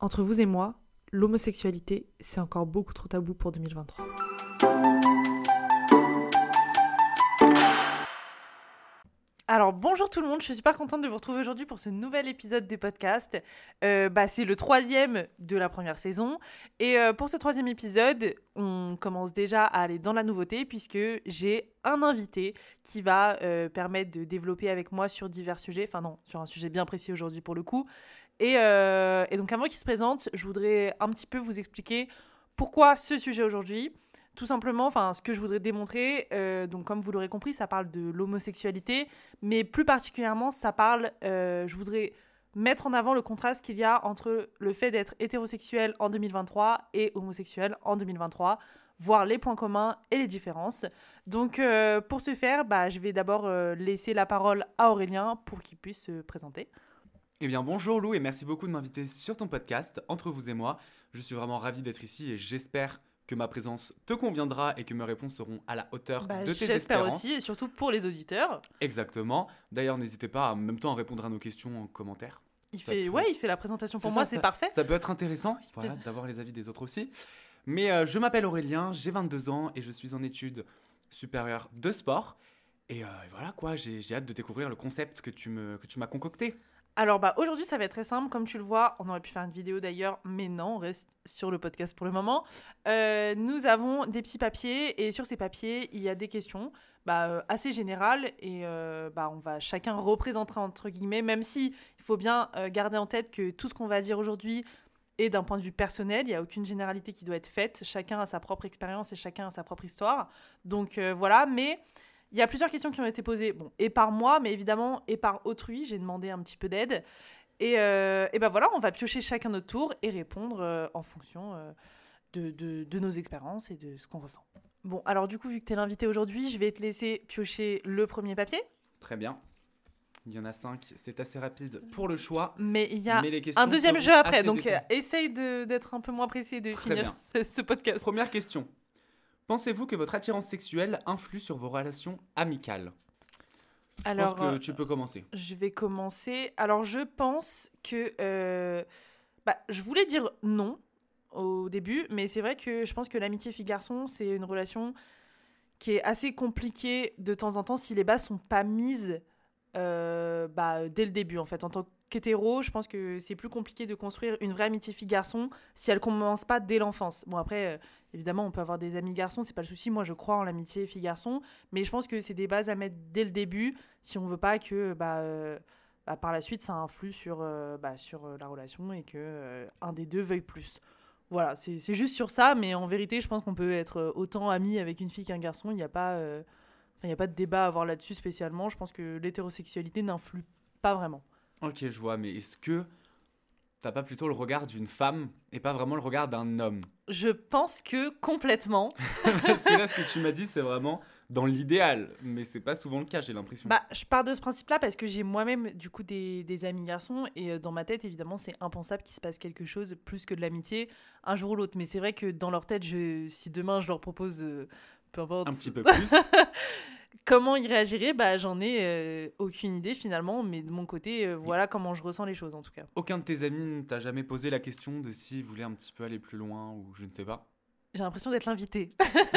Entre vous et moi, l'homosexualité, c'est encore beaucoup trop tabou pour 2023. Alors bonjour tout le monde, je suis super contente de vous retrouver aujourd'hui pour ce nouvel épisode de podcast. Euh, bah, c'est le troisième de la première saison et euh, pour ce troisième épisode, on commence déjà à aller dans la nouveauté puisque j'ai un invité qui va euh, permettre de développer avec moi sur divers sujets, enfin non, sur un sujet bien précis aujourd'hui pour le coup. Et, et donc avant qu'il se présente, je voudrais un petit peu vous expliquer pourquoi ce sujet aujourd'hui tout simplement, enfin, ce que je voudrais démontrer, euh, donc comme vous l'aurez compris, ça parle de l'homosexualité, mais plus particulièrement, ça parle, euh, je voudrais mettre en avant le contraste qu'il y a entre le fait d'être hétérosexuel en 2023 et homosexuel en 2023, voir les points communs et les différences. Donc, euh, pour ce faire, bah, je vais d'abord laisser la parole à Aurélien pour qu'il puisse se présenter. Eh bien, bonjour Lou et merci beaucoup de m'inviter sur ton podcast, Entre vous et moi. Je suis vraiment ravi d'être ici et j'espère que ma présence te conviendra et que mes réponses seront à la hauteur bah, de tes espérances. J'espère aussi, et surtout pour les auditeurs. Exactement. D'ailleurs, n'hésitez pas en même temps à répondre à nos questions en commentaire. Il fait, ouais, il fait la présentation pour moi, c'est parfait. Ça peut être intéressant, voilà, d'avoir les avis des autres aussi. Mais euh, je m'appelle Aurélien, j'ai 22 ans et je suis en études supérieures de sport. Et, euh, voilà quoi, j'ai hâte de découvrir le concept que tu m'as concocté. Alors bah aujourd'hui ça va être très simple, comme tu le vois, on aurait pu faire une vidéo d'ailleurs, mais non, on reste sur le podcast pour le moment. Euh, nous avons des petits papiers et sur ces papiers il y a des questions bah, euh, assez générales et euh, bah, on va chacun représenter entre guillemets, même si il faut bien garder en tête que tout ce qu'on va dire aujourd'hui est d'un point de vue personnel, il n'y a aucune généralité qui doit être faite, chacun a sa propre expérience et chacun a sa propre histoire. Donc voilà, mais il y a plusieurs questions qui ont été posées, bon, et par moi, mais évidemment, et par autrui. J'ai demandé un petit peu d'aide. Et, euh, et ben voilà, on va piocher chacun notre tour et répondre euh, en fonction euh, de, de, de, nos expériences et de ce qu'on ressent. Bon, alors du coup, vu que tu es l'invité aujourd'hui, je vais te laisser piocher le premier papier. Très bien. Il y en a cinq, c'est assez rapide pour le choix. Mais il y a un deuxième jeu après, donc essaye d'être un peu moins précis de finir ce podcast. Première question. Pensez-vous que votre attirance sexuelle influe sur vos relations amicales? Je Alors, pense que euh, tu peux commencer. Je vais commencer. Alors, je pense que. Euh, bah, je voulais dire non au début, mais c'est vrai que je pense que l'amitié fille-garçon, c'est une relation qui est assez compliquée de temps en temps si les bases sont pas mises euh, bah, dès le début, en fait. En tant qu'hétéro, je pense que c'est plus compliqué de construire une vraie amitié fille-garçon si elle commence pas dès l'enfance. Bon, après Évidemment, on peut avoir des amis garçons, c'est pas le souci. Moi, je crois en l'amitié fille-garçon, mais je pense que c'est des bases à mettre dès le début si on veut pas que bah, euh, bah par la suite ça influe sur, euh, bah, sur euh, la relation et que un des deux veuille plus. Voilà, c'est juste sur ça, mais en vérité, je pense qu'on peut être autant ami avec une fille qu'un garçon. Il n'y a, pas, il a pas de débat à avoir là-dessus spécialement. Je pense que l'hétérosexualité n'influe pas vraiment. Ok, je vois, mais est-ce que t'as pas plutôt le regard d'une femme et pas vraiment le regard d'un homme? Je pense que complètement. Parce que là, ce que tu m'as dit, c'est vraiment dans l'idéal, mais c'est pas souvent le cas, j'ai l'impression. Bah, je pars de ce principe-là parce que j'ai moi-même du coup des, des, amis garçons et euh, dans ma tête, évidemment, c'est impensable qu'il se passe quelque chose plus que de l'amitié un jour ou l'autre. Mais c'est vrai que dans leur tête, je, si demain je leur propose euh, peu importe, un petit peu plus. Comment il réagirait bah, J'en ai euh, aucune idée finalement, mais de mon côté, euh, voilà comment je ressens les choses en tout cas. Aucun de tes amis ne t'a jamais posé la question de s'il voulait un petit peu aller plus loin ou je ne sais pas? J'ai l'impression d'être l'invité.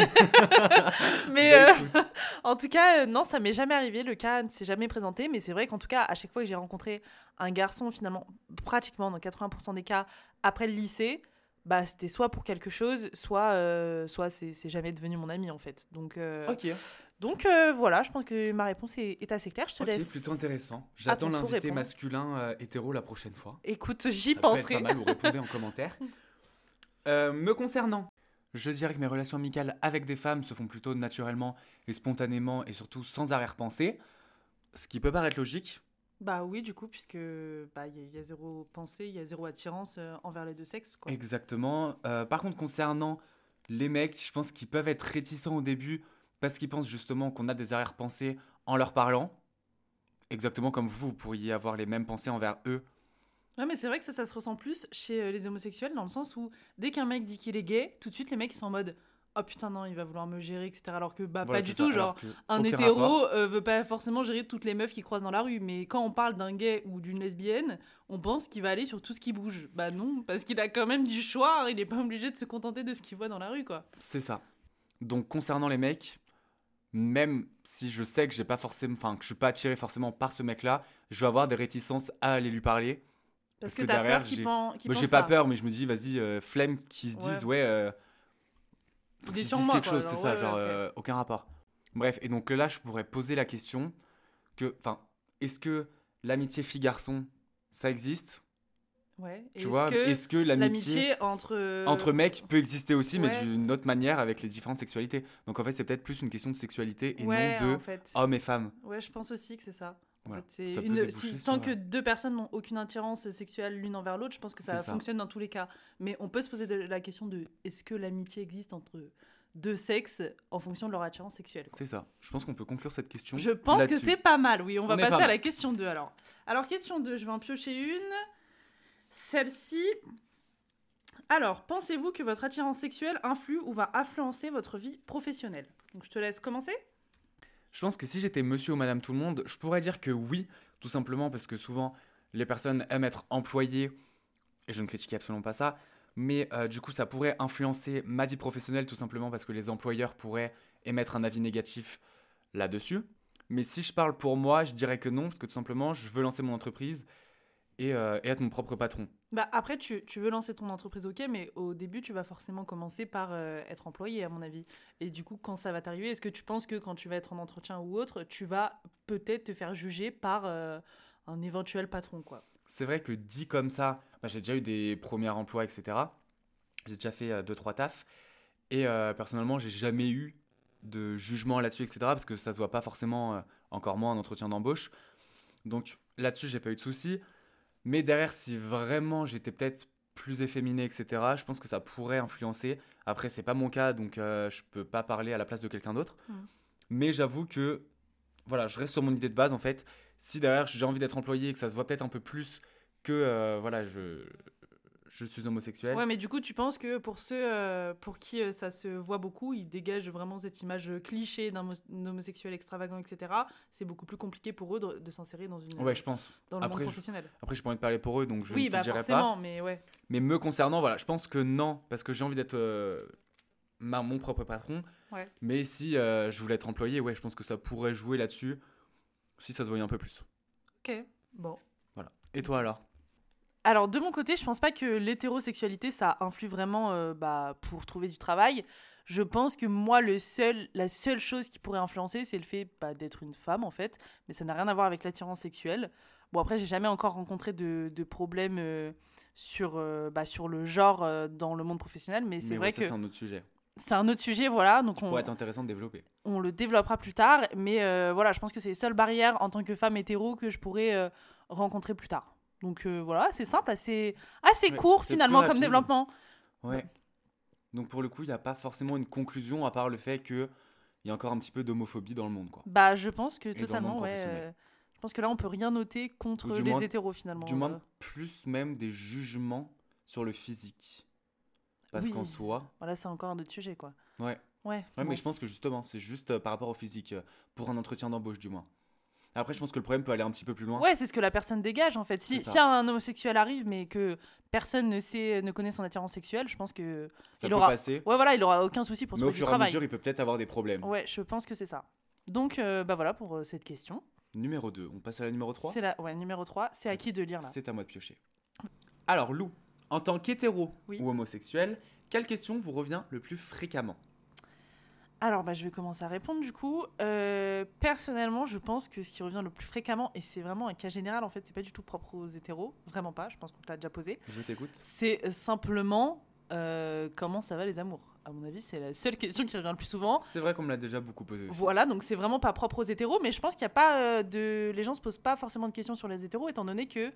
mais bah, euh, en tout cas, non, ça m'est jamais arrivé. Le cas ne s'est jamais présenté. Mais c'est vrai qu'en tout cas, à chaque fois que j'ai rencontré un garçon, finalement, pratiquement dans 80% des cas, après le lycée, bah, c'était soit pour quelque chose, soit, soit c'est jamais devenu mon ami en fait. Donc. Donc euh, voilà, je pense que ma réponse est, assez claire. Je te laisse. C'est plutôt intéressant. J'attends l'invité masculin euh, hétéro la prochaine fois. Écoute, j'y penserai. Peut pas mal, vous répondez en commentaire. Euh, me concernant, je dirais que mes relations amicales avec des femmes se font plutôt naturellement et spontanément et surtout sans arrière-pensée. Ce qui peut paraître logique. Bah oui, du coup, puisque bah, il y, a zéro pensée, il y a zéro attirance envers les deux sexes. Quoi. Exactement. par contre, concernant les mecs, je pense qu'ils peuvent être réticents au début parce qu'ils pensent justement qu'on a des arrière-pensées en leur parlant. Exactement comme vous, vous pourriez avoir les mêmes pensées envers eux. Ouais, mais c'est vrai que ça, ça se ressent plus chez euh, les homosexuels, dans le sens où dès qu'un mec dit qu'il est gay, tout de suite les mecs sont en mode oh putain non il va vouloir me gérer etc alors que bah Voilà, pas du tout ça, genre un hétéro euh, veut pas forcément gérer toutes les meufs qui croisent dans la rue mais quand on parle d'un gay ou d'une lesbienne on pense qu'il va aller sur tout ce qui bouge bah non parce qu'il a quand même du choix il est pas obligé de se contenter de ce qu'il voit dans la rue quoi C'est ça. Donc concernant les mecs, même si je sais que j'ai pas forcément, enfin que je suis pas attiré forcément par ce mec-là, je vais avoir des réticences à aller lui parler. parce, Parce que, que t'as derrière, peur qu'il Moi, pense j'ai pas peur, mais je me dis, vas-y, euh, flemme qu'ils se Ouais. disent, ouais, euh, Il faut qu'ils se disent quelque quoi, chose, c'est ça, ouais, genre ouais, euh, aucun rapport. Bref, et donc là, je pourrais poser la question que, enfin, est-ce que l'amitié fille-garçon, ça existe? Ouais Tu Est-ce vois, que est-ce que l'amitié entre entre mecs peut exister aussi, mais d'une autre manière avec les différentes sexualités Donc en fait, c'est peut-être plus une question de sexualité et ouais non de en fait hommes et femmes. ouais je pense aussi que c'est ça En Voilà. fait, une, si- tant euh, que deux personnes n'ont aucune attirance sexuelle l'une envers l'autre, je pense que ça, fonctionne dans tous les cas. Mais on peut se poser de- la question de est-ce que l'amitié existe entre deux sexes en fonction de leur attirance sexuelle. C'est ça. Je pense qu'on peut conclure cette question. Je pense que c'est pas mal, oui. On va On est pas passer à la question 2 alors. Alors, question 2, je vais en piocher une. Celle-ci. Alors, pensez-vous que votre attirance sexuelle influe ou va influencer votre vie professionnelle? Donc, je te laisse commencer. Je pense que si j'étais monsieur ou madame tout le monde, je pourrais dire que oui, tout simplement parce que souvent les personnes aiment être employées, et je ne critique absolument pas ça, mais euh, du coup ça pourrait influencer ma vie professionnelle tout simplement parce que les employeurs pourraient émettre un avis négatif là-dessus. Mais si je parle pour moi, je dirais que non, parce que tout simplement je veux lancer mon entreprise et, euh, et être mon propre patron. Bah, après, tu, tu veux lancer ton entreprise, ok, mais au début, tu vas forcément commencer par euh, être employé, à mon avis. Et du coup, quand ça va t'arriver, est-ce que tu penses que quand tu vas être en entretien ou autre, tu vas peut-être te faire juger par euh, un éventuel patron, quoi? C'est vrai que dit comme ça, bah, j'ai déjà eu des premiers emplois, etc. J'ai déjà fait 2-3 tafs. Et personnellement, j'ai jamais eu de jugement là-dessus, etc. Parce que ça se voit pas forcément, encore moins en entretien d'embauche. Donc là-dessus, j'ai pas eu de soucis. Mais derrière, si vraiment j'étais peut-être plus efféminé, etc., je pense que ça pourrait influencer. Après, c'est pas mon cas, donc euh, je peux pas parler à la place de quelqu'un d'autre. Mhm. Mais j'avoue que, voilà, je reste sur mon idée de base en fait. Si derrière j'ai envie d'être employé et que ça se voit peut-être un peu plus que, euh, voilà, je, je suis homosexuel. Ouais, mais du coup, tu penses que pour ceux euh, pour qui euh, ça se voit beaucoup, ils dégagent vraiment cette image cliché d'un mo- d'un homosexuel extravagant, etc. C'est beaucoup plus compliqué pour eux de, de s'insérer dans, une, Ouais, je pense. dans le après, monde je- professionnel. Après, je pourrais te parler pour eux, donc je oui, ne te bah dirai forcément, pas. mais ouais. Mais me concernant, voilà, je pense que non, parce que j'ai envie d'être euh, mon propre patron. Ouais. Mais si euh, je voulais être employé, ouais, je pense que ça pourrait jouer là-dessus, si ça se voyait un peu plus. Ok, bon. Voilà. Et toi alors? Alors, de mon côté, je pense pas que l'hétérosexualité, ça influe vraiment euh, bah, pour trouver du travail. Je pense que moi, le seul, la seule chose qui pourrait influencer, c'est le fait bah, d'être une femme, en fait. Mais ça n'a rien à voir avec l'attirance sexuelle. Bon, après, j'ai jamais encore rencontré de, de problème euh, sur, euh, bah, sur le genre dans le monde professionnel. Mais c'est vrai ouais, ça, que c'est un autre sujet. c'est un autre sujet, voilà. Donc, Ça on, pourrait être intéressant de développer. on le développera plus tard. Mais euh, voilà, je pense que c'est les seules barrières en tant que femme hétéro que je pourrais euh, rencontrer plus tard. Donc euh, voilà, c'est simple, assez, assez Ouais, court finalement comme développement. Ouais. Donc pour le coup, il n'y a pas forcément une conclusion à part le fait qu'il y a encore un petit peu d'homophobie dans le monde. Quoi. Bah, je pense que le totalement, ouais. euh, je pense que là, on peut rien noter contre les moins- hétéros finalement. Du euh. moins, plus même des jugements sur le physique. Parce Oui. qu'en soi, Voilà, c'est encore un autre sujet, quoi. ouais. Ouais. Ouais, bon. mais je pense que justement, c'est juste euh, par rapport au physique, euh, pour un entretien d'embauche du moins. Après, je pense que le problème peut aller un petit peu plus loin. Ouais, c'est ce que la personne dégage en fait. Si, un homosexuel arrive mais que personne ne sait, ne connaît son attirance sexuelle, je pense que ça il peut aura- passer, ouais voilà, il aura aucun souci pour mais au trouver du fur et à travail. mesure, il peut peut-être avoir des problèmes. Ouais, je pense que c'est ça. Donc euh, bah voilà pour euh, cette question. Numéro 2, on passe à la numéro 3 C'est la ouais, numéro 3, c'est à qui de lire là? C'est à moi de piocher. Alors, Lou, en tant qu'hétéro Oui. ou homosexuel, quelle question vous revient le plus fréquemment? Alors, bah, je vais commencer à répondre du coup. Euh, personnellement, je pense que ce qui revient le plus fréquemment, et c'est vraiment un cas général en fait, c'est pas du tout propre aux hétéros, vraiment pas, je pense qu'on te l'a déjà posé, Je t'écoute. c'est simplement euh, comment ça va les amours? À mon avis, c'est la seule question qui revient le plus souvent. C'est vrai qu'on me l'a déjà beaucoup posé aussi. Voilà, donc c'est vraiment pas propre aux hétéros, mais je pense qu'il y a pas euh, de. Les gens se posent pas forcément de questions sur les hétéros, étant donné que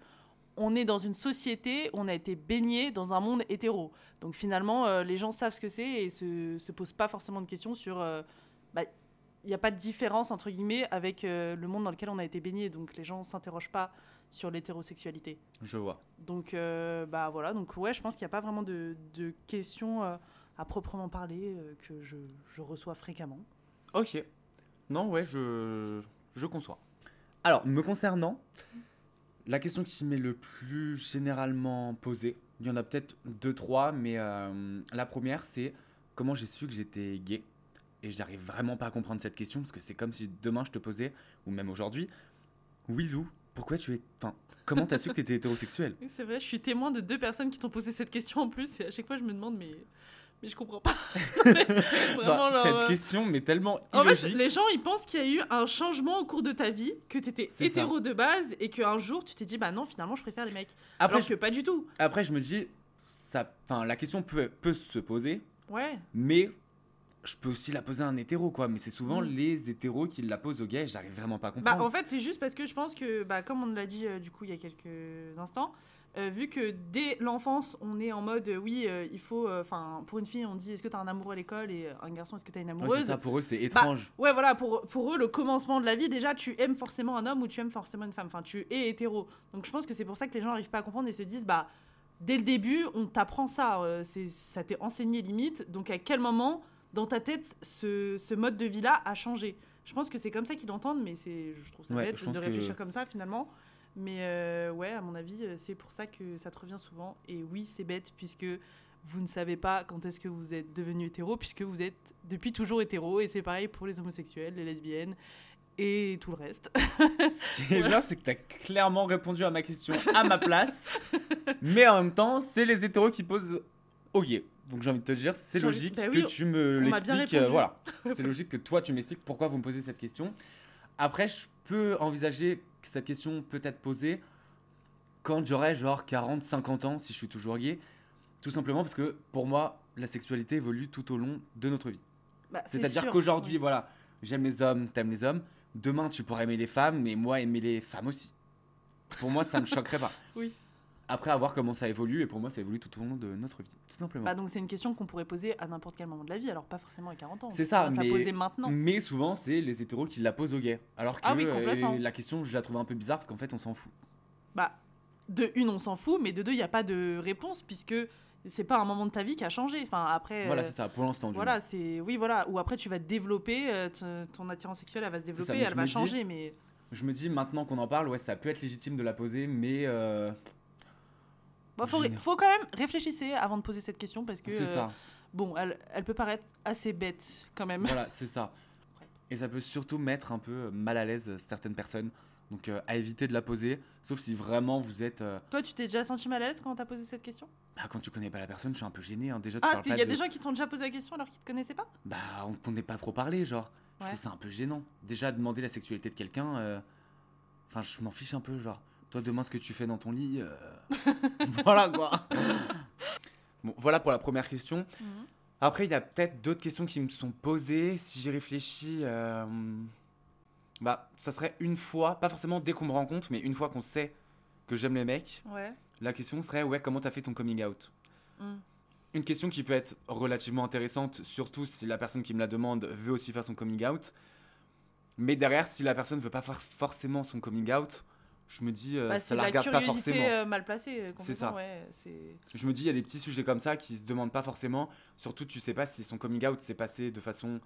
on est dans une société, on a été baigné dans un monde hétéro. Donc finalement, euh, les gens savent ce que c'est et se, se posent pas forcément de questions sur. euh, bah, il n'y a pas de différence entre guillemets avec euh, le monde dans lequel on a été baigné, donc les gens s'interrogent pas sur l'hétérosexualité. Je vois. Donc bah voilà, donc ouais, je pense qu'il n'y a pas vraiment de, de questions à proprement parler que je, je reçois fréquemment. Ok. Non, ouais, je, je conçois. Alors, me concernant, la question qui m'est le plus généralement posée, il y en a peut-être deux, trois, mais euh, la première, c'est comment j'ai su que j'étais gay? Et j'arrive vraiment pas à comprendre cette question, parce que c'est comme si demain je te posais, ou même aujourd'hui, oui Lou, pourquoi tu es... Enfin, comment t'as su que t'étais hétérosexuel c'est vrai, je suis témoin de deux personnes qui t'ont posé cette question en plus, et à chaque fois je me demande, mais, mais je comprends pas. Vraiment, Genre, genre, Cette euh, question, mais tellement En fait, illogique. les gens, ils pensent qu'il y a eu un changement au cours de ta vie, que t'étais ça. hétéro de base, et qu'un jour, tu t'es dit, bah non, finalement, je préfère les mecs. Après, Alors que pas du tout. je, après, je me dis, ça, enfin, la question peut, peut se poser, Ouais. Mais je peux aussi la poser à un hétéro, quoi. Mais c'est souvent Mm. les hétéros qui la posent aux gays, j'arrive vraiment pas à Bah, comprendre. en fait, c'est juste parce que je pense que, bah, comme on l'a dit euh, du coup il y a quelques instants, euh, vu que dès l'enfance, on est en mode, euh, oui, euh, il faut, enfin, pour une fille, on dit, est-ce que t'as un amoureux à l'école et un garçon, est-ce que t'as une amoureuse ça, pour eux, c'est étrange. Ouais, voilà, pour, pour eux, le commencement de la vie, déjà, tu aimes forcément un homme ou tu aimes forcément une femme. Enfin, tu es hétéro. Donc, je pense que c'est pour ça que les gens n'arrivent pas à comprendre et se disent, bah, dès le début, on t'apprend ça. c'est ça t'est enseigné limite. Donc, à quel moment, dans ta tête, ce, ce mode de vie-là a changé? Je pense que c'est comme ça qu'ils l'entendent, mais je trouve ça Ouais, bête de que- réfléchir comme ça, finalement. Mais euh, ouais, à mon avis, euh, c'est pour ça que ça te revient souvent. Et oui, c'est bête, puisque vous ne savez pas quand est-ce que vous êtes devenu hétéro, puisque vous êtes depuis toujours hétéro. Et c'est pareil pour les homosexuels, les lesbiennes et tout le reste. Ce qui est bien, c'est que t'as clairement répondu à ma question à ma place. mais en même temps, c'est les hétéros qui posent gays. Donc j'ai envie de te dire, c'est J'ai envie- logique bah que oui, tu me l'expliques. euh, voilà. C'est logique que toi, tu m'expliques pourquoi vous me posez cette question. Après, je peux envisager que cette question peut être posée quand j'aurai genre 40, 50 ans, si je suis toujours gay. Tout simplement parce que pour moi, la sexualité évolue tout au long de notre vie. Bah, c'est C'est-à-dire qu'aujourd'hui, voilà, j'aime les hommes, t'aimes les hommes. Demain, tu pourrais aimer les femmes, mais moi, aimer les femmes aussi. Pour moi, ça me choquerait pas. Oui. Après, à voir comment ça évolue, et pour moi, ça évolue tout au long de notre vie, tout simplement. Bah, donc c'est une question qu'on pourrait poser à n'importe quel moment de la vie, alors pas forcément à 40 ans. C'est ça, te la mais- poser maintenant. mais souvent, c'est les hétéros qui la posent aux gays. Alors que Ah oui, complètement. euh, la question, je la trouve un peu bizarre parce qu'en fait, on s'en fout. Bah, de une, on s'en fout, mais de deux, il n'y a pas de réponse puisque c'est pas un moment de ta vie qui a changé. Enfin, après. Voilà, euh, c'est ça, pour l'instant. Voilà, c'est. Oui, voilà. Ou après, tu vas te développer, euh, ton attirance sexuelle, elle va se développer, mais elle va dis- changer, mais. Je me dis, maintenant qu'on en parle, ouais, ça peut être légitime de la poser, mais euh, Bon, faut, Génial. faut quand même réfléchir avant de poser cette question parce que. c'est euh, ça. Bon, elle, elle peut paraître assez bête quand même. Voilà, c'est ça. Et ça peut surtout mettre un peu mal à l'aise certaines personnes. Donc euh, à éviter de la poser, sauf si vraiment vous êtes... euh, Toi, tu t'es déjà senti mal à l'aise quand on t'a posé cette question? Bah, quand tu connais pas la personne, je suis un peu gêné. hein. Déjà, tu Ah, il y a de- des gens qui t'ont déjà posé la question alors qu'ils te connaissaient pas? Bah, on qu'on n'ait pas trop parlé, genre. Je Ouais. trouve ça un peu gênant. Déjà, demander la sexualité de quelqu'un, euh, enfin, je m'en fiche un peu, genre. Toi, demain, ce que tu fais dans ton lit, euh, voilà quoi. Bon, voilà pour la première question. Mhm. Après, il y a peut-être d'autres questions qui me sont posées. Si j'y réfléchis, euh, bah, ça serait une fois, pas forcément dès qu'on me rencontre, mais une fois qu'on sait que j'aime les mecs, Ouais. la question serait ouais, comment t'as fait ton coming out? Mhm. Une question qui peut être relativement intéressante, surtout si la personne qui me la demande veut aussi faire son coming out. Mais derrière, si la personne veut pas faire forcément son coming out, je me dis, euh, Bah, ça la la regarde pas forcément. euh, mal placée. euh, C'est ça. Ouais. Je me dis, il y a des petits sujets comme ça qui se demandent pas forcément. Surtout, tu sais pas si son coming out s'est passé de façon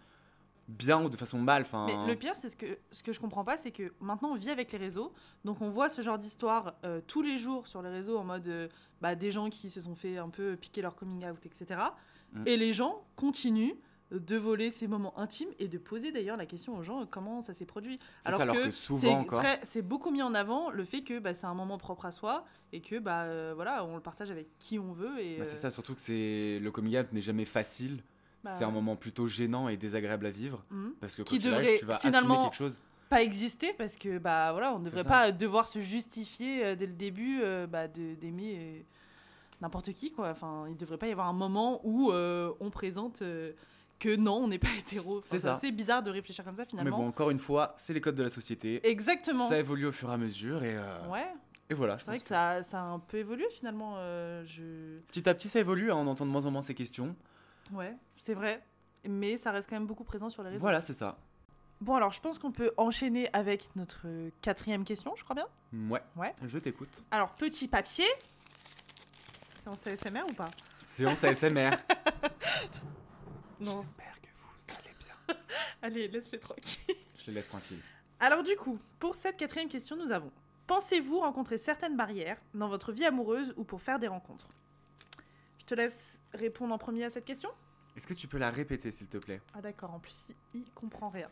bien ou de façon mal. Enfin, Mais le pire, c'est ce que, ce que je comprends pas, c'est que maintenant on vit avec les réseaux, donc on voit ce genre d'histoire euh, tous les jours sur les réseaux en mode euh, bah, des gens qui se sont fait un peu piquer leur coming out, etc. Mm. Et les gens continuent de voler ces moments intimes et de poser d'ailleurs la question aux gens euh, comment ça s'est produit. C'est ça, alors que souvent c'est beaucoup mis en avant le fait que bah, c'est un moment propre à soi et que bah euh, voilà on le partage avec qui on veut et bah, euh, c'est ça, surtout que c'est le coming out n'est jamais facile. bah, c'est un moment plutôt gênant et désagréable à vivre. mhm. Parce que quand Qui tu arrives, devrait tu vas finalement- quelque chose. pas exister parce que bah voilà on ne devrait pas devoir se justifier euh, dès le début euh, bah, d'aimer euh, n'importe qui quoi enfin il devrait pas y avoir un moment où euh, on présente euh, que non on n'est pas hétéro Enfin, C'est assez bizarre de réfléchir comme ça Mais finalement bon, encore une fois, c'est les codes de la société. exactement Ça évolue au fur et à mesure et, euh, ouais et voilà. c'est vrai que ça, ça a un peu évolué finalement euh, je Petit à petit, ça évolue, hein, on entend de moins en moins ces questions. ouais c'est vrai mais ça reste quand même beaucoup présent sur les réseaux Voilà, c'est ça. bon alors je pense qu'on peut enchaîner avec notre quatrième question je crois bien Ouais. Ouais. Je t'écoute. alors petit papier c'est en CSMR ou pas? Séance ASMR. Non. J'espère que vous allez bien. Allez, laisse-les tranquilles. Je les laisse tranquilles. Alors du coup, pour cette quatrième question, nous avons Pensez-vous rencontrer certaines barrières dans votre vie amoureuse ou pour faire des rencontres? Je te laisse répondre en premier à cette question. Est-ce que tu peux la répéter, s'il te plaît? Ah d'accord, en plus il, comprend rien.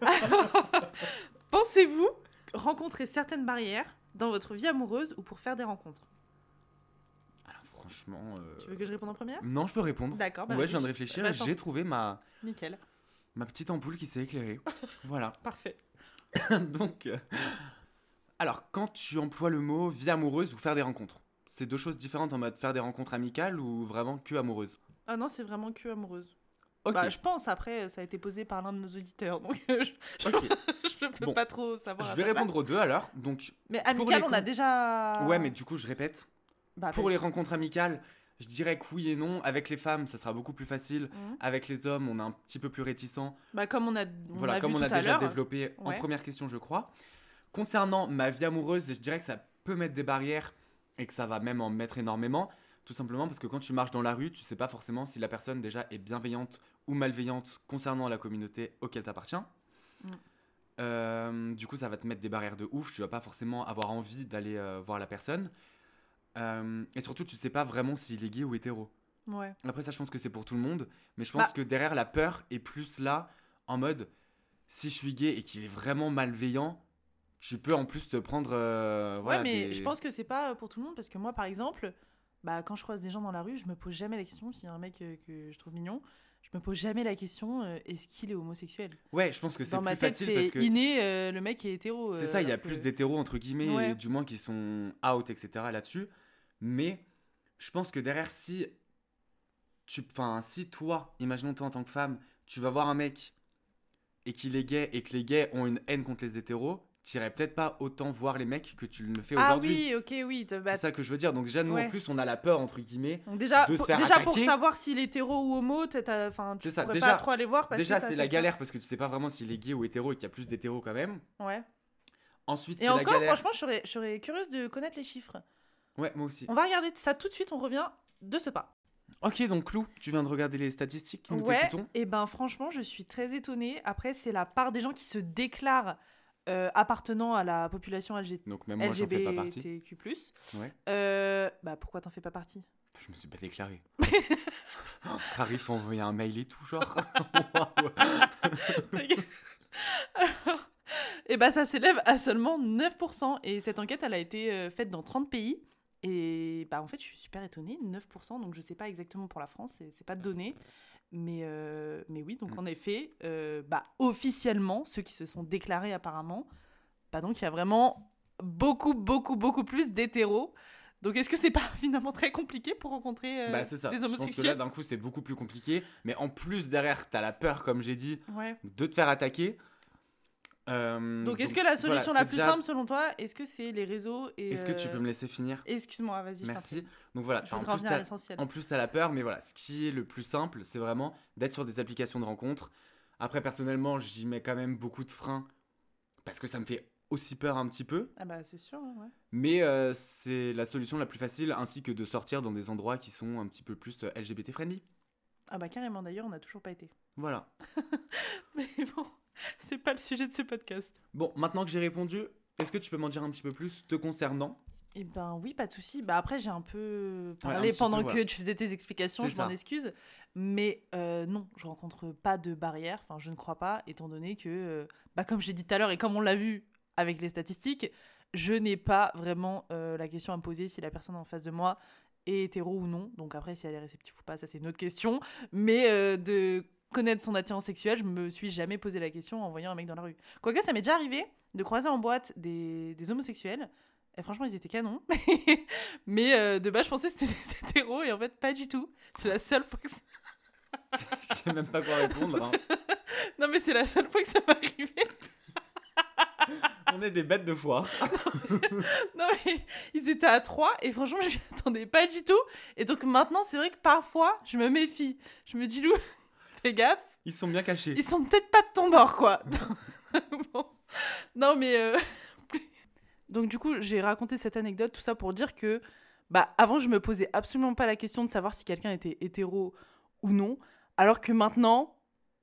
Pensez-vous rencontrer certaines barrières dans votre vie amoureuse ou pour faire des rencontres? Franchement. euh, Tu veux que je réponde en première? Non, je peux répondre. D'accord, bah ouais, je viens de réfléchir Bah, et j'ai trouvé ma, Nickel, ma petite ampoule qui s'est éclairée. voilà. parfait. Donc. euh, Alors, quand tu emploies le mot vie amoureuse ou faire des rencontres, c'est deux choses différentes en mode faire des rencontres amicales ou vraiment que amoureuses Ah non, c'est vraiment que amoureuse. Ok. Bah, je pense, après, ça a été posé par l'un de nos auditeurs, donc euh, je, je- ok. je peux Bon. pas trop savoir. Je vais répondre aux deux alors. Donc, Mais amical, on a déjà. ouais, mais du coup, je répète. Bah, Pour les rencontres amicales, je dirais que oui et non. Avec les femmes, ça sera beaucoup plus facile. Mhm. Avec les hommes, on est un petit peu plus réticent. Bah, comme on a, on voilà, a comme vu on a déjà développé en première question, je crois. Concernant ma vie amoureuse, je dirais que ça peut mettre des barrières et que ça va même en mettre énormément. Tout simplement parce que quand tu marches dans la rue, tu sais pas forcément si la personne déjà est bienveillante ou malveillante concernant la communauté auquel tu appartiens. Mm. du coup, ça va te mettre des barrières de ouf. Tu vas pas forcément avoir envie d'aller euh, voir la personne. Euh, et surtout, tu sais pas vraiment s'il est gay ou hétéro. Ouais. Après, ça, je pense que c'est pour tout le monde. Mais je pense Bah. que derrière, la peur est plus là, en mode, si je suis gay et qu'il est vraiment malveillant, tu peux en plus te prendre. euh, voilà, ouais, mais des- je pense que c'est pas pour tout le monde parce que moi, par exemple, bah, quand je croise des gens dans la rue, je me pose jamais la question s'il y a un mec euh, que je trouve mignon. Je me pose jamais la question euh, est-ce qu'il est homosexuel? Ouais, je pense que c'est Dans plus ma tête, facile parce que. inné, euh, le mec est hétéro. C'est euh, ça, il y a que- plus d'hétéros, entre guillemets, Ouais. et du moins qui sont out, etc. là-dessus. Mais je pense que derrière, si. Tu, enfin, si toi, imaginons toi en tant que femme, tu vas voir un mec et qu'il est gay et que les gays ont une haine contre les hétéros, t'irais peut-être pas autant voir les mecs que tu le fais Ah aujourd'hui. oui, ok, oui. bah, c'est ça que je veux dire. Donc déjà, nous, Ouais. en plus, on a la peur, entre guillemets. donc déjà, de se pour, faire déjà pour savoir s'il est hétéro ou homo, enfin, tu ça, pourrais déjà- pas trop aller voir parce Déjà, c'est la galère parce que tu sais pas vraiment s'il est gay ou hétéro et qu'il y a plus d'hétéros quand même. Ouais. Ensuite, Et la encore, galère. franchement, je serais, je serais curieuse de connaître les chiffres. Ouais, moi aussi. On va regarder ça tout de suite, on revient de ce pas. Ok, donc Clou, tu viens de regarder les statistiques, nous Ouais, t'écoutons. et ben franchement, je suis très étonnée. Après, c'est la part des gens qui se déclarent euh, appartenant à la population LG Donc même moi, j'en fais pas partie. LGBTQ+. Ouais. Euh, bah pourquoi t'en fais pas partie? Je me suis pas déclaré. Paris, faut envoyer un mail et tout, genre. Waouh. Et bah ça s'élève à seulement 9%. Et cette enquête, elle a été euh, faite dans 30 pays. Et bah en fait, je suis super étonnée, 9%. Donc je sais pas exactement pour la France, c'est pas de données. Mais, euh, mais oui, donc Mm. en effet, euh, bah, officiellement, ceux qui se sont déclarés apparemment, bah donc il y a vraiment beaucoup, beaucoup, beaucoup plus d'hétéros. Donc est-ce que c'est pas finalement très compliqué pour rencontrer euh, bah, c'est ça. des Je pense que là, homosexuels d'un coup, c'est beaucoup plus compliqué. Mais en plus, derrière, t'as la peur, comme j'ai dit, Ouais. de te faire attaquer. Euh, Donc est-ce que la voilà, solution la plus déjà- simple selon toi, est-ce que c'est les réseaux et Est-ce que tu euh, peux me laisser finir? Excuse-moi, vas-y, Merci. Donc voilà, Je t'as- en plus, revenir à t'as- l'essentiel. En plus, tu as la peur, mais voilà, ce qui est le plus simple, c'est vraiment d'être sur des applications de rencontres. Après, personnellement, j'y mets quand même beaucoup de freins parce que ça me fait aussi peur un petit peu. Ah bah c'est sûr, ouais. Mais euh, c'est la solution la plus facile, ainsi que de sortir dans des endroits qui sont un petit peu plus LGBT friendly. Ah bah carrément, d'ailleurs, on n'a toujours pas été. Voilà. Mais bon, c'est pas le sujet de ce podcast. Bon, maintenant que j'ai répondu, est-ce que tu peux m'en dire un petit peu plus te concernant? Eh ben oui, pas de souci. Bah après, j'ai un peu parlé pendant peu, que voilà. tu faisais tes explications, je m'en excuse. Mais euh, non, je rencontre pas de barrière, enfin je ne crois pas, étant donné que, euh, bah, comme j'ai dit tout à l'heure et comme on l'a vu avec les statistiques, je n'ai pas vraiment euh, la question à me poser si la personne en face de moi est hétéro ou non. Donc après, si elle est réceptive ou pas, ça c'est une autre question. Mais euh, de connaître son attirance sexuelle, je me suis jamais posé la question en voyant un mec dans la rue. Quoique ça m'est déjà arrivé de croiser en boîte des, des homosexuels. Et franchement, ils étaient canons. mais euh, de base, je pensais que c'était des hétéros et en fait, pas du tout. C'est la seule fois que ça... Je sais même pas quoi répondre. hein. Non, mais c'est la seule fois que ça m'est arrivé. On est des bêtes de foire. Non, mais ils étaient à trois et franchement, je m'y attendais pas du tout. Et donc maintenant, c'est vrai que parfois, je me méfie. Je me dis, Lou, fais gaffe. Ils sont bien cachés. Ils sont peut-être pas de ton bord, quoi. Bon. Non, mais. euh, Donc, du coup, j'ai raconté cette anecdote, tout ça pour dire que bah avant je me posais absolument pas la question de savoir si quelqu'un était hétéro ou non, alors que maintenant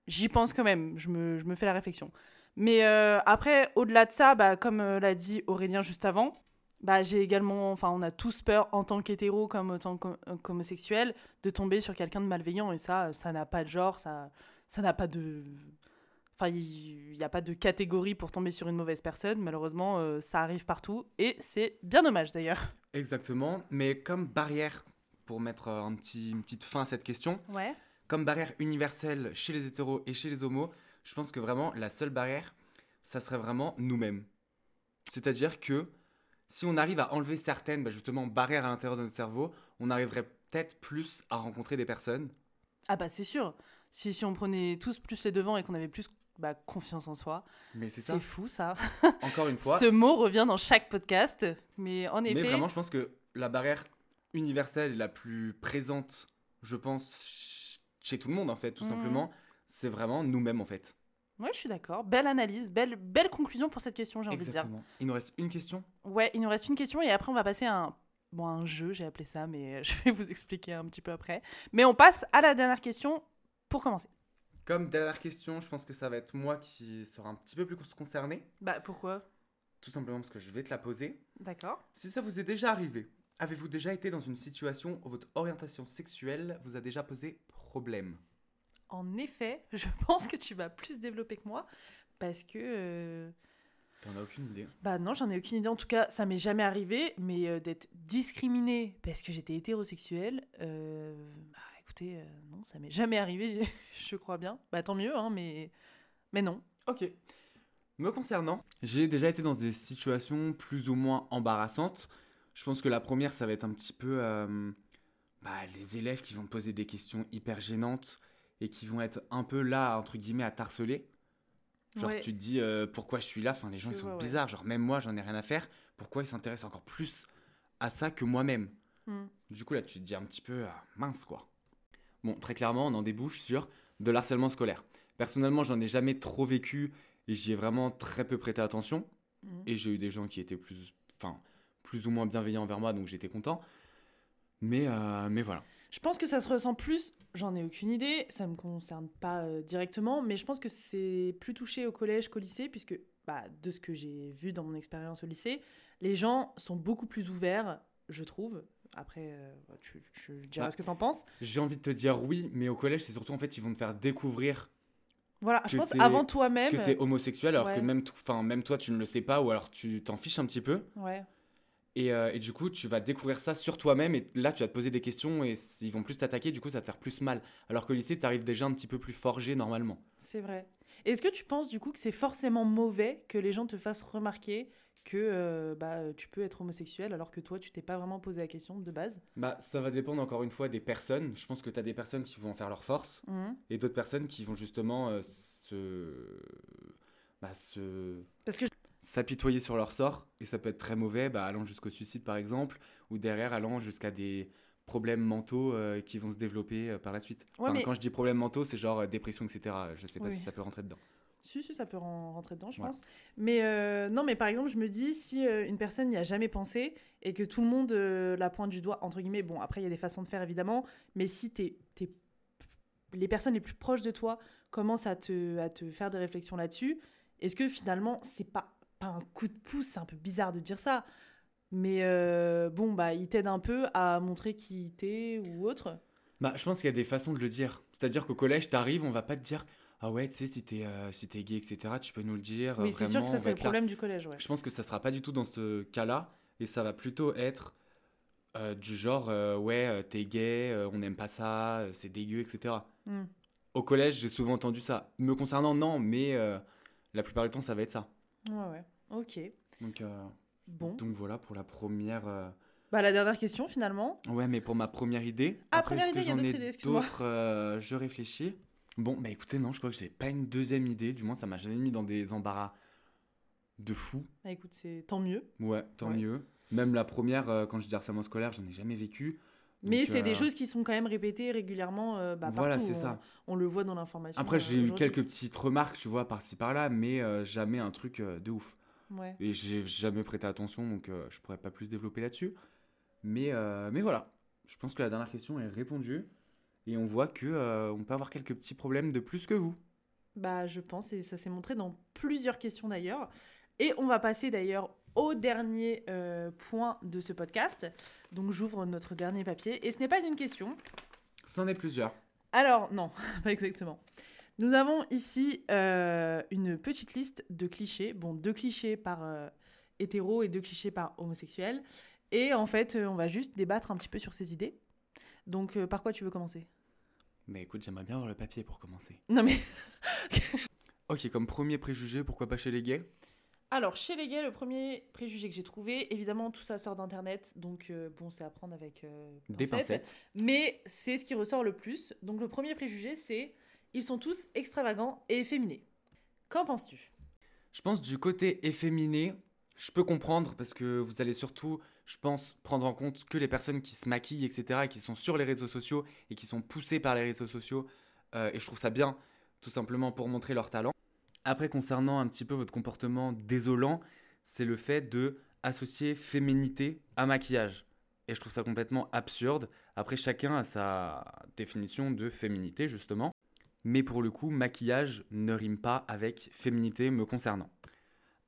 j'y pense quand même, je me, je me fais la réflexion. Mais euh, après, au-delà de ça, bah, comme euh, l'a dit Aurélien juste avant, bah, j'ai également, enfin, on a tous peur en tant qu'hétéro comme en tant qu'hom- qu'homosexuel de tomber sur quelqu'un de malveillant et ça, ça n'a pas de genre, ça, ça n'a pas de, enfin, il n'y a pas de catégorie pour tomber sur une mauvaise personne. Malheureusement, euh, ça arrive partout et c'est bien dommage d'ailleurs. Exactement. Mais comme barrière, pour mettre euh, un petit, une petite fin à cette question, Ouais. comme barrière universelle chez les hétéros et chez les homos, je pense que vraiment la seule barrière, ça serait vraiment nous-mêmes. C'est-à-dire que si on arrive à enlever certaines, bah, justement, barrières à l'intérieur de notre cerveau, on arriverait peut-être plus à rencontrer des personnes. Ah bah c'est sûr. Si, si on prenait tous plus les devants et qu'on avait plus bah, confiance en soi, Mais c'est ça, c'est fou ça. encore une fois. Ce mot revient dans chaque podcast, mais en effet. Mais vraiment, je pense que la barrière universelle la plus présente, je pense, ch- chez tout le monde, en fait, tout Mhm. simplement, c'est vraiment nous-mêmes, en fait. Ouais, je suis d'accord. Belle analyse, belle, belle conclusion pour cette question, j'ai envie de dire. Exactement. Il nous reste une question. Ouais, il nous reste une question et après on va passer à un, bon, un jeu, j'ai appelé ça, mais euh, je vais vous expliquer un petit peu après. Mais on passe à la dernière question pour commencer. Comme dernière question, je pense que ça va être moi qui sera un petit peu plus concerné. Bah pourquoi? Tout simplement parce que je vais te la poser. D'accord. Si ça vous est déjà arrivé, avez-vous déjà été dans une situation où votre orientation sexuelle vous a déjà posé problème? En effet, je pense que tu vas plus développer que moi parce que. euh, T'en as aucune idée. Bah non, j'en ai aucune idée. En tout cas, ça m'est jamais arrivé, mais euh, d'être discriminée parce que j'étais hétérosexuelle, euh, bah écoutez, euh, non, ça m'est jamais arrivé, je crois bien. Bah tant mieux, hein, mais, mais non. Ok. Me concernant, j'ai déjà été dans des situations plus ou moins embarrassantes. Je pense que la première, ça va être un petit peu euh, bah, les élèves qui vont te poser des questions hyper gênantes et qui vont être un peu là, entre guillemets, à t'harceler. Genre, Ouais. tu te dis euh, pourquoi je suis là? Enfin, les gens, Je ils sont vois, ouais. bizarres. Genre, même moi, j'en ai rien à faire. Pourquoi ils s'intéressent encore plus à ça que moi-même? Hmm. Du coup, là, tu te dis un petit peu ah, mince, quoi. Bon, très clairement, on en débouche sur de l'harcèlement scolaire. Personnellement, j'en ai jamais trop vécu et j'y ai vraiment très peu prêté attention. Mhm. Et j'ai eu des gens qui étaient plus, enfin, plus ou moins bienveillants envers moi, donc j'étais content. Mais, euh, mais voilà. Je pense que ça se ressent plus, j'en ai aucune idée, ça me concerne pas euh, directement, mais je pense que c'est plus touché au collège qu'au lycée, puisque bah, de ce que j'ai vu dans mon expérience au lycée, les gens sont beaucoup plus ouverts, je trouve. Après, euh, tu, tu diras Bah, ce que t'en penses. J'ai envie de te dire oui, mais au collège, c'est surtout en fait, ils vont te faire découvrir Voilà, je que pense avant toi-même. que t'es homosexuel, alors ouais. que même, même toi, tu ne le sais pas, ou alors tu t'en fiches un petit peu. Ouais. Et, euh, et du coup, tu vas découvrir ça sur toi-même, et là, tu vas te poser des questions, et ils vont plus t'attaquer, du coup, ça va te faire plus mal. Alors que au lycée, t'arrives déjà un petit peu plus forgé normalement. C'est vrai. Est-ce que tu penses du coup que c'est forcément mauvais que les gens te fassent remarquer que euh, bah, tu peux être homosexuel alors que toi tu t'es pas vraiment posé la question de base? Bah, ça va dépendre encore une fois des personnes. Je pense que tu as des personnes qui vont en faire leur force, Mhm. et d'autres personnes qui vont justement euh, se. Bah, se. Parce que s'apitoyer sur leur sort, et ça peut être très mauvais, bah, allant jusqu'au suicide par exemple, ou derrière allant jusqu'à des problèmes mentaux euh, qui vont se développer euh, par la suite. Ouais, Enfin, mais- Quand je dis problèmes mentaux, c'est genre euh, dépression, etc. Je sais pas Oui. si ça peut rentrer dedans. Si, si, ça peut ren- rentrer dedans, je Ouais. pense. Mais non, mais par exemple, je me dis, si une personne n'y a jamais pensé et que tout le monde la pointe du doigt, entre guillemets, bon, après, il y a des façons de faire, évidemment, mais si t'es, t'es- les personnes les plus proches de toi commencent à te, à te faire des réflexions là-dessus, est-ce que finalement, c'est pas, pas un coup de pouce, c'est un peu bizarre de dire ça, mais euh, bon, bah, il t'aide un peu à montrer qui t'es ou autre. Bah, je pense qu'il y a des façons de le dire. C'est-à-dire qu'au collège, t'arrives, on va pas te dire Ah ouais, tu sais, si t'es euh, si gay, etc., tu peux nous le dire. oui, c'est sûr que ça, c'est le là. problème du collège, ouais. Je pense que ça sera pas du tout dans ce cas-là, et ça va plutôt être euh, du genre euh, Ouais, t'es gay, on n'aime pas ça, c'est dégueu, etc. Hmm. Au collège, j'ai souvent entendu ça. Me concernant, non, mais la plupart du temps, ça va être ça. Ouais, ouais. Ok. Donc, euh, Bon. donc voilà pour la première. euh, Bah, la dernière question, finalement. Ouais, mais pour ma première idée. Ah, Après, première idée, il y a j'en d'autres idées, excuse-moi. euh, je réfléchis. Bon, bah écoutez, non, je crois que j'ai pas une deuxième idée. Du moins, ça m'a jamais mis dans des embarras de fou. Ah, écoute, c'est tant mieux. Ouais, tant Ouais. mieux. Même la première, euh, quand je dis harcèlement scolaire, j'en ai jamais vécu. Mais c'est des euh, choses qui sont quand même répétées régulièrement euh, bah, Voilà, partout. c'est on, ça. on le voit dans l'information. Après, euh, j'ai eu quelques petites remarques, tu vois, par-ci par-là, mais euh, jamais un truc de ouf. Ouais. Et j'ai jamais prêté attention, donc je pourrais pas plus développer là-dessus. Mais, mais voilà, je pense que la dernière question est répondue. Et on voit que on peut avoir quelques petits problèmes de plus que vous. Bah, je pense, et ça s'est montré dans plusieurs questions d'ailleurs. Et on va passer d'ailleurs au dernier euh, point de ce podcast. Donc j'ouvre notre dernier papier. Et ce n'est pas une question. C'en est plusieurs. Alors, non, pas exactement. Nous avons ici euh, une petite liste de clichés. Bon, deux clichés par euh, hétéro et deux clichés par homosexuel. Et en fait, euh, on va juste débattre un petit peu sur ces idées. Donc, par quoi tu veux commencer? Mais écoute, j'aimerais bien avoir le papier pour commencer. Non mais... Ok, comme premier préjugé, pourquoi pas chez les gays? Alors, chez les gays, le premier préjugé que j'ai trouvé, évidemment, tout ça sort d'Internet. Donc, euh, bon, c'est à prendre avec euh, Des pincettes. Mais c'est ce qui ressort le plus. Donc, le premier préjugé, c'est ils sont tous extravagants et efféminés. Qu'en penses-tu? Je pense du côté efféminé, je peux comprendre parce que vous allez surtout, je pense, prendre en compte que les personnes qui se maquillent, etc., et qui sont sur les réseaux sociaux et qui sont poussées par les réseaux sociaux. euh, et je trouve ça bien, tout simplement pour montrer leur talent. Après, concernant un petit peu votre comportement désolant, c'est le fait de associer féminité à maquillage. Et je trouve ça complètement absurde. Après, chacun a sa définition de féminité, justement. Mais pour le coup, maquillage ne rime pas avec féminité me concernant.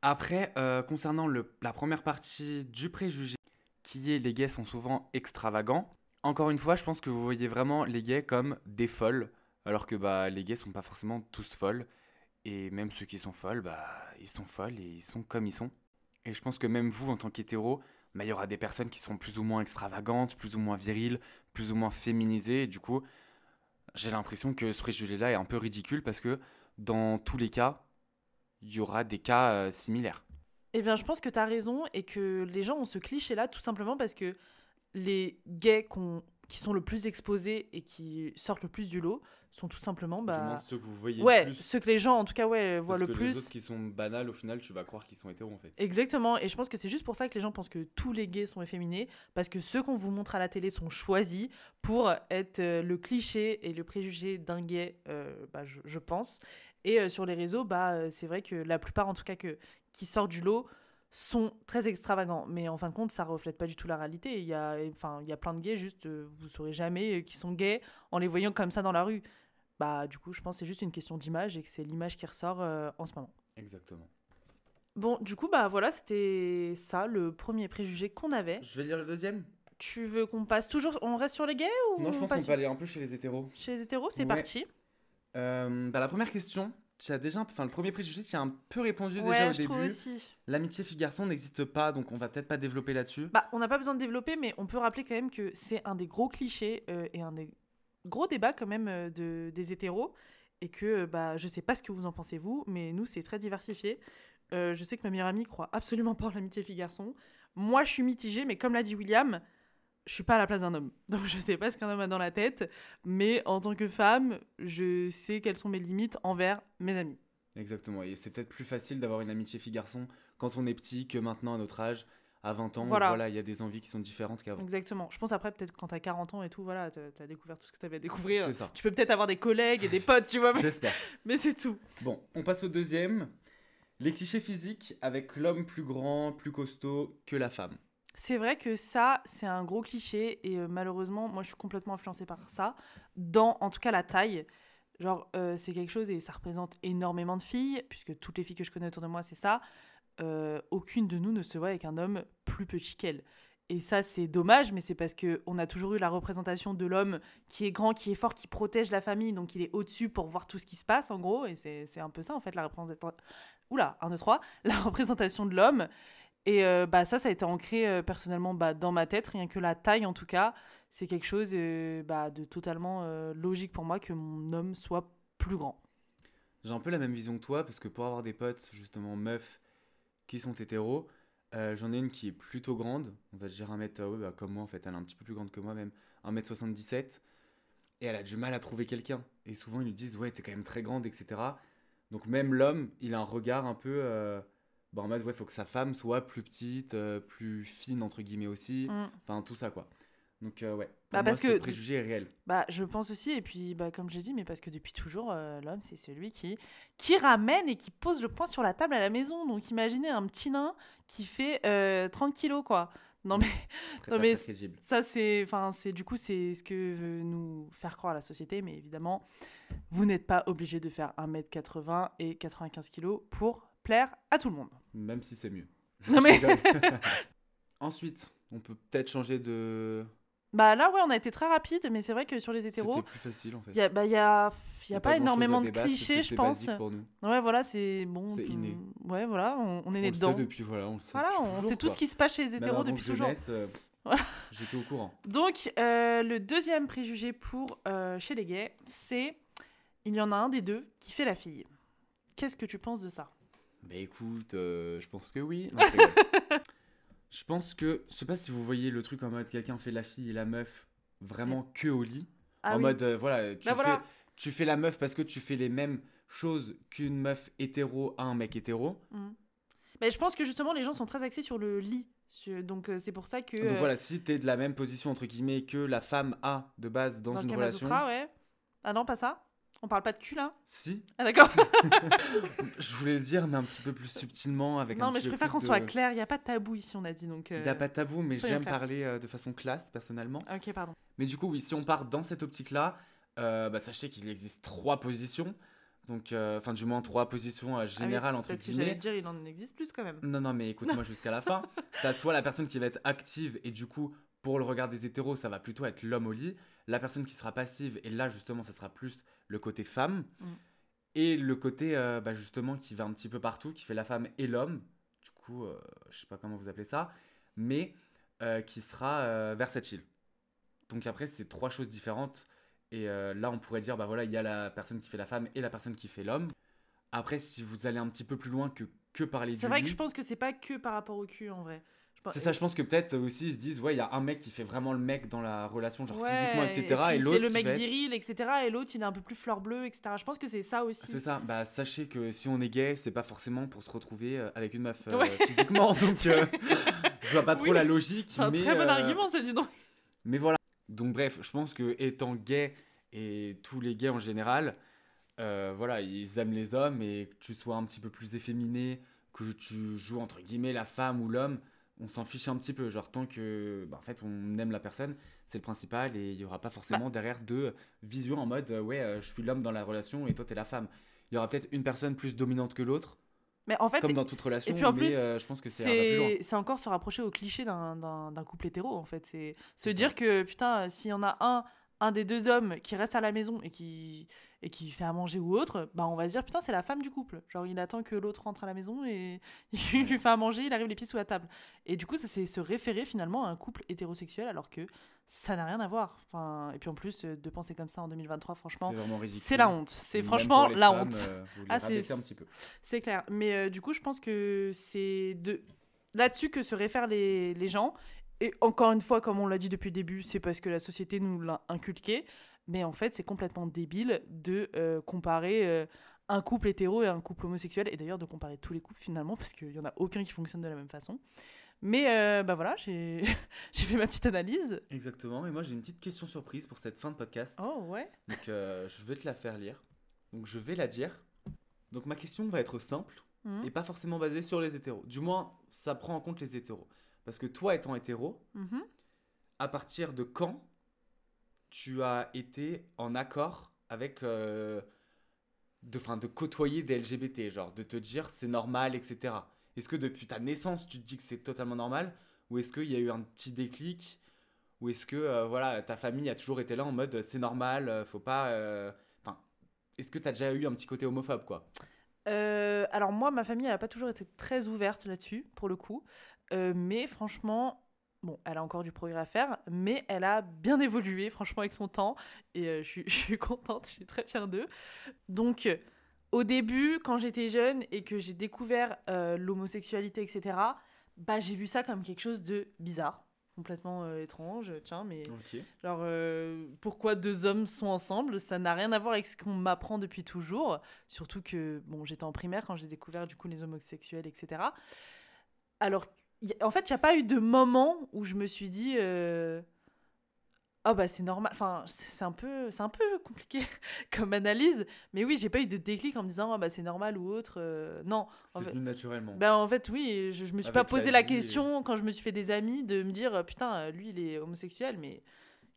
Après, euh, concernant la première partie du préjugé, qui est les gays sont souvent extravagants, encore une fois, je pense que vous voyez vraiment les gays comme des folles, alors que bah, les gays sont pas forcément tous folles. Et même ceux qui sont folles, bah, ils sont folles et ils sont comme ils sont. Et je pense que même vous, en tant qu'hétéro, bah, il y aura des personnes qui sont plus ou moins extravagantes, plus ou moins viriles, plus ou moins féminisées. Et du coup, j'ai l'impression que ce préjugé-là est un peu ridicule parce que dans tous les cas, il y aura des cas euh, similaires. Eh bien, je pense que tu as raison et que les gens ont ce cliché-là tout simplement parce que les gays qui sont le plus exposés et qui sortent le plus du lot sont tout simplement Du bah moins, ceux que vous voyez ouais le plus. ceux que les gens en tout cas ouais voient parce le que les plus. autres qui sont banals, au final, tu vas croire qu'ils sont hétéros en fait. exactement et je pense que c'est juste pour ça que les gens pensent que tous les gays sont efféminés parce que ceux qu'on vous montre à la télé sont choisis pour être euh, le cliché et le préjugé d'un gay euh, bah, je, je pense. Et euh, sur les réseaux bah euh, c'est vrai que la plupart en tout cas que qui sortent du lot sont très extravagants. Mais en fin de compte ça reflète pas du tout la réalité. Il y a enfin il y a plein de gays juste euh, vous saurez jamais euh, qui sont gays en les voyant comme ça dans la rue bah du coup je pense que c'est juste une question d'image et que c'est l'image qui ressort euh, en ce moment Exactement. Bon, du coup, bah voilà, c'était ça, le premier préjugé qu'on avait. Je vais lire le deuxième Tu veux qu'on passe toujours. On reste sur les gays ou Non, je pense qu'on peut aller un peu chez les hétéros. chez les hétéros C'est Ouais. parti. Euh, bah, la première question, tu as déjà, un peu- enfin le premier préjugé, tu as un peu répondu déjà au je trouve début. aussi. L'amitié fille-garçon n'existe pas, donc on va peut-être pas développer là-dessus. Bah, on n'a pas besoin de développer, mais on peut rappeler quand même que c'est un des gros clichés euh, et un des gros débats quand même euh, de, des hétéros. Et que, euh, bah, je sais pas ce que vous en pensez vous, mais nous, c'est très diversifié. Euh, je sais que ma meilleure amie croit absolument pas en l'amitié fille-garçon. Moi, je suis mitigée, mais comme l'a dit William, je suis pas à la place d'un homme. Donc, je sais pas ce qu'un homme a dans la tête, mais en tant que femme, je sais quelles sont mes limites envers mes amis. Exactement, et c'est peut-être plus facile d'avoir une amitié fille-garçon quand on est petit que maintenant à notre âge, à 20 ans. Voilà. Voilà, il y a des envies qui sont différentes qu'avant. Exactement. Je pense après, peut-être quand t'as 40 ans et tout, voilà, t'as as découvert tout ce que t'avais à découvrir. C'est ça. Tu peux peut-être avoir des collègues et des potes, tu vois, mais, J'espère. mais c'est tout. Bon, on passe au deuxième. Les clichés physiques avec l'homme plus grand, plus costaud que la femme. C'est vrai que ça, c'est un gros cliché et euh, malheureusement, moi je suis complètement influencée par ça. Dans, en tout cas, la taille. Genre, euh, c'est quelque chose et ça représente énormément de filles, puisque toutes les filles que je connais autour de moi, c'est ça. Euh, aucune de nous ne se voit avec un homme plus petit qu'elle. Et ça, c'est dommage, mais c'est parce que on a toujours eu la représentation de l'homme qui est grand, qui est fort, qui protège la famille, donc il est au-dessus pour voir tout ce qui se passe, en gros. Et c'est un peu ça, en fait, la représentation. Oula, 1, 2, 3. La représentation de l'homme. Et euh, bah, ça, ça a été ancré euh, personnellement bah, dans ma tête, rien que la taille en tout cas. C'est quelque chose bah, de totalement logique pour moi que mon homme soit plus grand. J'ai un peu la même vision que toi, parce que pour avoir des potes, justement, meufs, qui sont hétéros, euh, j'en ai une qui est plutôt grande, on va dire un mètre, euh, ouais, bah, comme moi en fait, elle est un petit peu plus grande que moi même, 1m77, et elle a du mal à trouver quelqu'un. Et souvent ils lui disent, ouais, t'es quand même très grande, etc. Donc même l'homme, il a un regard un peu, euh, bah, en mode, ouais, faut que sa femme soit plus petite, euh, plus fine, entre guillemets aussi, Mm. enfin tout ça quoi. Donc euh, ouais, pour Bah, moi, parce ce que- préjugé est réel. Bah, je pense aussi, et puis bah, comme j'ai dit, mais parce que depuis toujours, euh, l'homme, c'est celui qui, qui ramène et qui pose le poing sur la table à la maison. Donc imaginez un petit nain qui fait euh, 30 kilos, quoi. Non mais Non, ça c'est enfin c'est du coup c'est ce que veut nous faire croire la société mais évidemment vous n'êtes pas obligé de faire 1m80 et 95 kg pour plaire à tout le monde. Même si c'est mieux. Non mais. Ensuite, on peut peut-être changer de. Bah là ouais, on a été très rapide mais c'est vrai que sur les C'était hétéros, plus facile en fait. il y a bah y a y Y a pas, énormément de débattre, clichés, je pense. pour nous. Ouais, voilà, c'est bon. C'est inné. Ouais, voilà, on, on est né dedans. depuis, voilà, on le sait. Voilà, on toujours, sait tout ce qui se passe chez les hétéros depuis toujours. euh. J'étais au courant. Donc, euh, le deuxième préjugé pour euh, chez les gays, c'est il y en a un des deux qui fait la fille. Qu'est-ce que tu penses de ça? Bah écoute, je pense que oui. Non, je pense que, je sais pas si vous voyez le truc en mode quelqu'un fait la fille et la meuf vraiment que au lit. Ah en oui. mode, euh, voilà, tu, Bah fais, voilà. tu fais la meuf parce que tu fais les mêmes choses qu'une meuf hétéro à un mec hétéro. Mais je pense que justement, les gens sont très axés sur le lit. Donc, euh, c'est pour ça que. Donc euh, voilà, si t'es de la même position entre guillemets que la femme a de base dans, dans une relation. Ouais. Ah non, pas ça On parle pas de cul là? Si, Ah d'accord. je voulais le dire, mais un petit peu plus subtilement avec un non, mais petit je préfère qu'on de- soit clair. Il n'y a pas de tabou ici, on a dit. Donc, Il euh, n'y a pas de tabou, mais j'aime parler euh, de façon classe personnellement. Ok, pardon. Mais du coup, oui, si on part dans cette optique-là, euh, bah, sachez qu'il existe trois positions. Donc, euh, enfin, du moins trois positions générales entre Ah Parce que j'allais guillemets. te dire, il en existe plus quand même. Non, non, mais écoute-moi jusqu'à la fin. T'as soit la personne qui va être active et du coup, pour le regard des hétéros, ça va plutôt être l'homme au lit. La personne qui sera passive, et là, justement, ça sera plus le côté femme. Mm. Et le côté, euh, bah, justement, qui va un petit peu partout, qui fait la femme et l'homme. Du coup, euh, je sais pas comment vous appelez ça, mais euh, qui sera versatile. Donc après, c'est trois choses différentes. Et là, on pourrait dire, bah voilà, il y a la personne qui fait la femme et la personne qui fait l'homme. Après, si vous allez un petit peu plus loin que, que parler du C'est vrai que je pense que c'est pas que par rapport au cul en vrai. C'est ça, je pense que peut-être aussi ils se disent, ouais, il y a un mec qui fait vraiment le mec dans la relation, genre Ouais, physiquement, etc. puis Et, l'autre c'est le mec viril, etc. Et l'autre, il est un peu plus fleur bleue, etc. Je pense que c'est ça aussi. C'est ça, bah sachez que si on est gay, c'est pas forcément pour se retrouver euh, avec une meuf euh, Ouais. physiquement, donc euh, je vois pas trop Oui, la logique. C'est un mais, très bon euh, argument, ça, dis donc. Mais voilà. Donc bref, je pense que étant gay et tous les gays en général, euh, voilà, ils aiment les hommes et que tu sois un petit peu plus efféminé, que tu joues entre guillemets la femme ou l'homme, on s'en fiche un petit peu. Genre tant que, bah, en fait, on aime la personne, c'est le principal et il y aura pas Bah. forcément derrière de vision en mode ouais, euh, je suis l'homme dans la relation et toi t'es la femme. Il y aura peut-être une personne plus dominante que l'autre, Mais en fait, comme dans toute relation. puis en mais plus, euh, je pense que c'est c'est encore se rapprocher au cliché d'un- couple hétéro, en fait. C'est se ça. dire que, putain, s'il y en a un, un des deux hommes qui reste à la maison et qui, et qui fait à manger ou autre, bah on va se dire, putain, c'est la femme du couple. Genre, il attend que l'autre rentre à la maison et il lui fait à manger, il arrive les pieds sous la table. Et du coup, ça c'est se référer finalement à un couple hétérosexuel alors que ça n'a rien à voir. Enfin, et puis en plus, euh, de penser comme ça en 2023, franchement, C'est la honte. C'est franchement la femmes, honte. euh, Ah, c'est- un petit peu. C'est clair. Mais euh, du coup, je pense que c'est de là-dessus que se réfèrent les, les gens. Et encore une fois, comme on l'a dit depuis le début, c'est parce que la société nous l'a inculqué. Mais en fait, c'est complètement débile de euh, comparer euh, un couple hétéro et un couple homosexuel. Et d'ailleurs, de comparer tous les couples finalement, parce qu'il n'y en a aucun qui fonctionne de la même façon. Mais euh, bah voilà, j'ai fait ma petite analyse. Exactement. Et moi, j'ai une petite question surprise pour cette fin de podcast. Oh ouais. Donc, euh, je vais te la faire lire. Donc, je vais la dire. Donc, ma question va être simple Mhm. et pas forcément basée sur les hétéros. Du moins, ça prend en compte les hétéros. Parce que toi, étant hétéro, Mhm. à partir de quand tu as été en accord avec euh, de, côtoyer des LGBT, genre de te dire c'est normal, etc. Est-ce que depuis ta naissance tu te dis que c'est totalement normal? Ou est-ce qu'il y a eu un petit déclic? Ou est-ce que euh, voilà ta famille a toujours été là en mode c'est normal, euh, faut pas, euh, enfin est-ce que tu as déjà eu un petit côté homophobe quoi? Alors moi, ma famille, elle n'a pas toujours été très ouverte là-dessus, pour le coup. Mais franchement, bon, elle a encore du progrès à faire, mais elle a bien évolué, franchement, avec son temps. Et euh, je, suis, je suis contente, je suis très fière d'eux. Donc, euh, au début, quand j'étais jeune et que j'ai découvert euh, l'homosexualité, etc., bah, j'ai vu ça comme quelque chose de bizarre, complètement étrange. Tiens, mais Ok. Genre, pourquoi deux hommes sont ensemble? Ça n'a rien à voir avec ce qu'on m'apprend depuis toujours. Surtout que, bon, j'étais en primaire quand j'ai découvert du coup les homosexuels, etc. Alors, en fait, il n'y a pas eu de moment où je me suis dit, euh, oh bah c'est normal. Enfin, c'est un peu, c'est un peu compliqué comme analyse. Mais oui, j'ai pas eu de déclic en me disant, oh bah c'est normal ou autre. euh, non. C'est En fait, naturellement. ben, en fait, oui, je, je me suis Avec pas posé la et- question quand je me suis fait des amis de me dire, putain, lui il est homosexuel, mais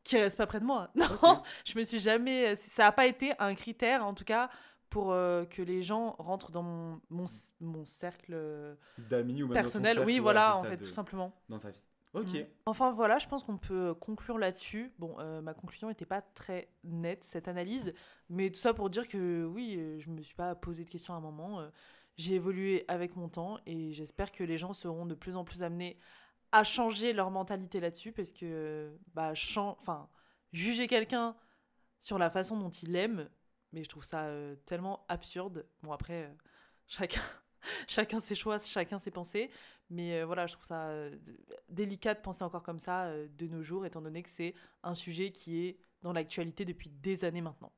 qui reste pas près de moi. Non, Ok. je me suis jamais. Ça a pas été un critère, en tout cas, pour euh, que les gens rentrent dans mon, mon, mon cercle euh, D'amis ou même dans ton personnel. cercle, oui, voilà, en ça, fait, de- tout simplement. Dans ta vie. Ok. Mm. Enfin voilà, je pense qu'on peut conclure là-dessus. Bon, euh, ma conclusion n'était pas très nette, cette analyse, mais tout ça pour dire que oui, euh, je me suis pas posé de questions à un moment. euh, J'ai évolué avec mon temps et j'espère que les gens seront de plus en plus amenés à changer leur mentalité là-dessus parce que euh, bah, chan- enfin, juger quelqu'un sur la façon dont il aime, mais je trouve ça euh, tellement absurde. Bon après, euh, chacun, chacun ses choix, chacun ses pensées, mais euh, voilà, je trouve ça délicat de penser encore comme ça de nos jours, étant donné que c'est un sujet qui est dans l'actualité depuis des années maintenant.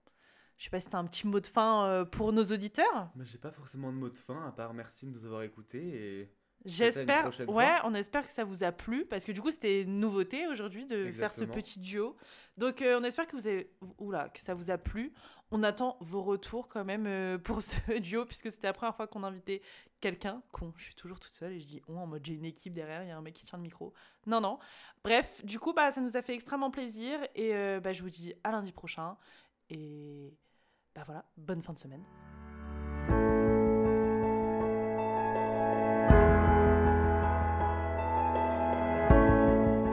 Je sais pas si t'as un petit mot de fin pour nos auditeurs? Moi, j'ai pas forcément de mot de fin, à part merci de nous avoir écoutés. J'espère, ouais, on espère que ça vous a plu parce que du coup c'était une nouveauté aujourd'hui de faire ce petit duo. Donc euh, on espère que vous avez, oula, que ça vous a plu. On attend vos retours quand même euh, pour ce duo puisque c'était la première fois qu'on invitait quelqu'un. Con, je suis toujours toute seule et je dis on en mode j'ai une équipe derrière, il y a un mec qui tient le micro. Non non. Bref, du coup bah ça nous a fait extrêmement plaisir et euh, bah, je vous dis à lundi prochain et bah voilà, bonne fin de semaine.